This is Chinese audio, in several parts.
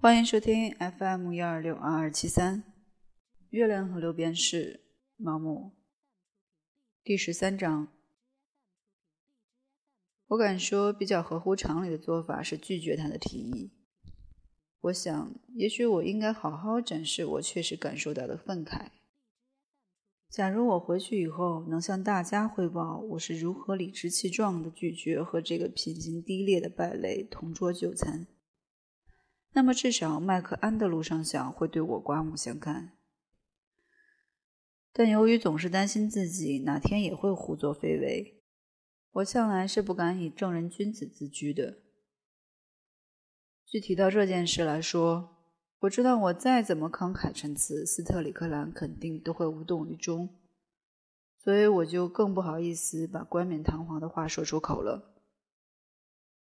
欢迎收听 FM 幺二六二二七三，月亮和六便士盲目第十三章。我敢说，比较合乎常理的做法是拒绝他的提议。我想，也许我应该好好展示我确实感受到的愤慨。假如我回去以后能向大家汇报我是如何理直气壮地拒绝和这个品行低劣的败类同桌就餐，那么至少麦克安德鲁上校会对我刮目相看。但由于总是担心自己哪天也会胡作非为，我向来是不敢以正人君子自居的。具体到这件事来说，我知道，我再怎么慷慨陈词，斯特里克兰肯定都会无动于衷，所以我就更不好意思把冠冕堂皇的话说出口了。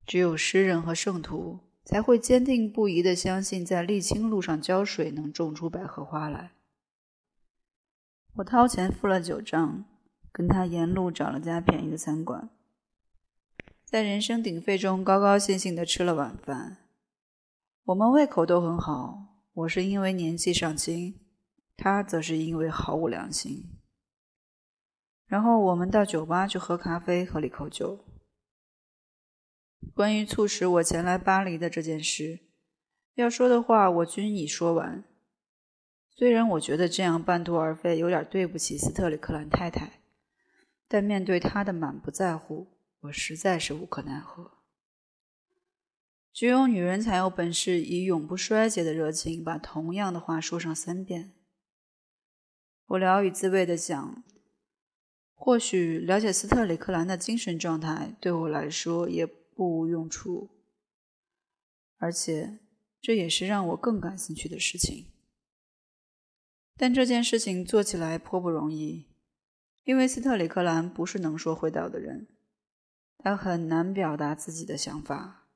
只有诗人和圣徒才会坚定不移地相信，在沥青路上浇水能种出百合花来。我掏钱付了酒账，跟他沿路找了家便宜的餐馆，在人声鼎沸中高高兴兴地吃了晚饭。我们胃口都很好，我是因为年纪尚轻，他则是因为毫无良心。然后我们到酒吧去喝咖啡，喝了一口酒。关于促使我前来巴黎的这件事，要说的话我均已说完。虽然我觉得这样半途而废有点对不起斯特里克兰太太，但面对她的满不在乎，我实在是无可奈何。只有女人才有本事以永不衰竭的热情把同样的话说上三遍。我聊以自慰地想，或许了解斯特里克兰的精神状态对我来说也不无用处，而且这也是让我更感兴趣的事情。但这件事情做起来颇不容易，因为斯特里克兰不是能说会道的人，他很难表达自己的想法。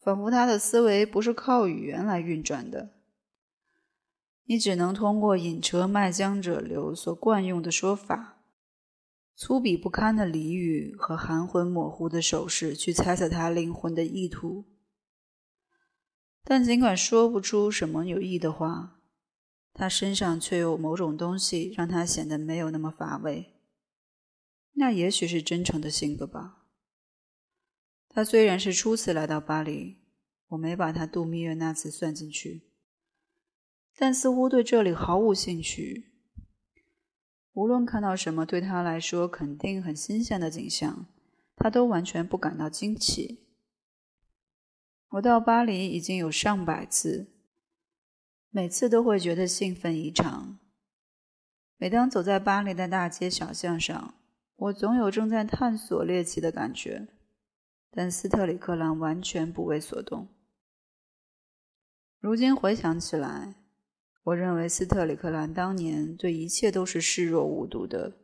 仿佛他的思维不是靠语言来运转的，你只能通过引车卖浆者流所惯用的说法、粗鄙不堪的俚语和含混模糊的手势去猜测他灵魂的意图。但尽管说不出什么有益的话，他身上却有某种东西让他显得没有那么乏味。那也许是真诚的性格吧。他虽然是初次来到巴黎，我没把他度蜜月那次算进去，但似乎对这里毫无兴趣。无论看到什么对他来说肯定很新鲜的景象，他都完全不感到惊奇。我到巴黎已经有上百次，每次都会觉得兴奋异常。每当走在巴黎的大街小巷上，我总有正在探索猎奇的感觉。但斯特里克兰完全不为所动。如今回想起来，我认为斯特里克兰当年对一切都是视若无睹的，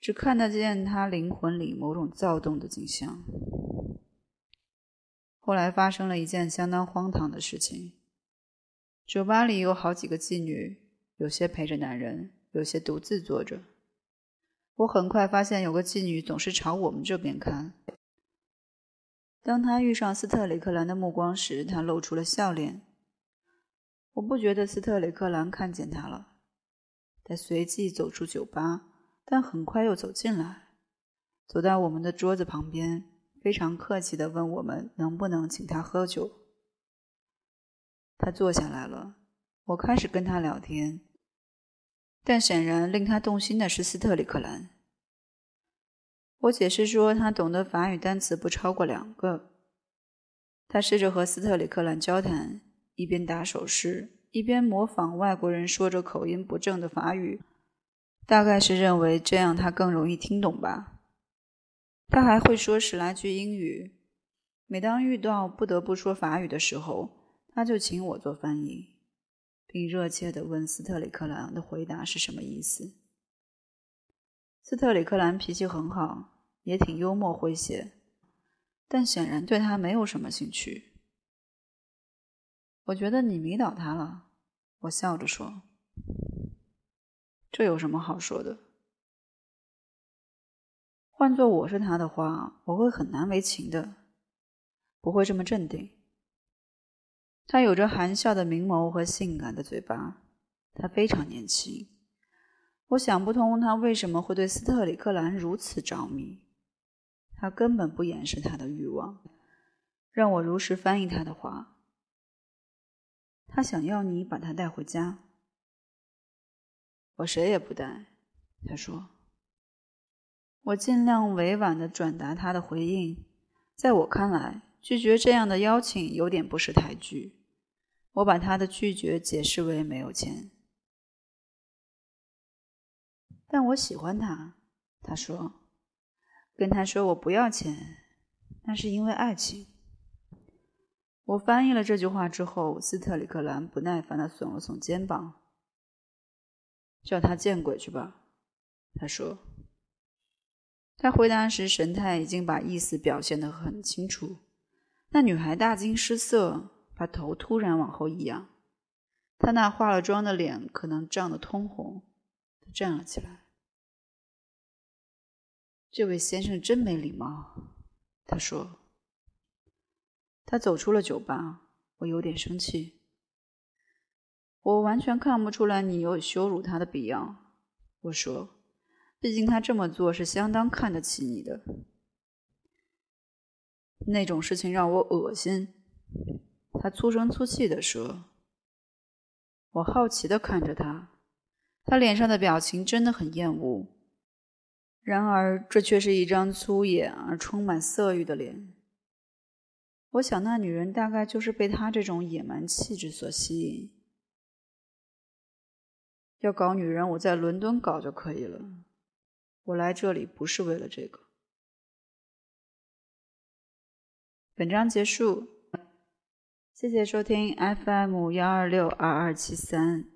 只看得见他灵魂里某种躁动的景象。后来发生了一件相当荒唐的事情：酒吧里有好几个妓女，有些陪着男人，有些独自坐着。我很快发现，有个妓女总是朝我们这边看。当他遇上斯特里克兰的目光时，他露出了笑脸。我不觉得斯特里克兰看见他了。他随即走出酒吧，但很快又走进来，走到我们的桌子旁边，非常客气地问我们能不能请他喝酒。他坐下来了，我开始跟他聊天，但显然令他动心的是斯特里克兰。我解释说，他懂得法语单词不超过两个。他试着和斯特里克兰交谈，一边打手势，一边模仿外国人说着口音不正的法语，大概是认为这样他更容易听懂吧。他还会说十来句英语。每当遇到不得不说法语的时候，他就请我做翻译，并热切地问斯特里克兰的回答是什么意思。斯特里克兰脾气很好，也挺幽默诙谐，但显然对他没有什么兴趣。我觉得你迷倒他了，我笑着说：“这有什么好说的？换做我是他的话，我会很难为情的，不会这么镇定。他有着含笑的明眸和性感的嘴巴，他非常年轻。我想不通他为什么会对斯特里克兰如此着迷。他根本不掩饰他的欲望。让我如实翻译他的话。他想要你把他带回家。我谁也不带，他说。我尽量委婉的转达他的回应。在我看来，拒绝这样的邀请有点不识抬举。我把他的拒绝解释为没有钱。但我喜欢他，他说。跟他说我不要钱，那是因为爱情。我翻译了这句话之后，斯特里克兰不耐烦地耸了耸肩膀，叫他见鬼去吧，他说。他回答时神态已经把意思表现得很清楚。那女孩大惊失色，把头突然往后一仰，她那化了妆的脸可能涨得通红。她站了起来。这位先生真没礼貌，他说。他走出了酒吧，我有点生气。我完全看不出来你有羞辱他的必要，我说。毕竟他这么做是相当看得起你的。那种事情让我恶心，他粗声粗气地说。我好奇地看着他，他脸上的表情真的很厌恶。然而，这却是一张粗野而充满色欲的脸。我想，那女人大概就是被他这种野蛮气质所吸引。要搞女人，我在伦敦搞就可以了。我来这里不是为了这个。本章结束，谢谢收听 FM 幺二六二二七三。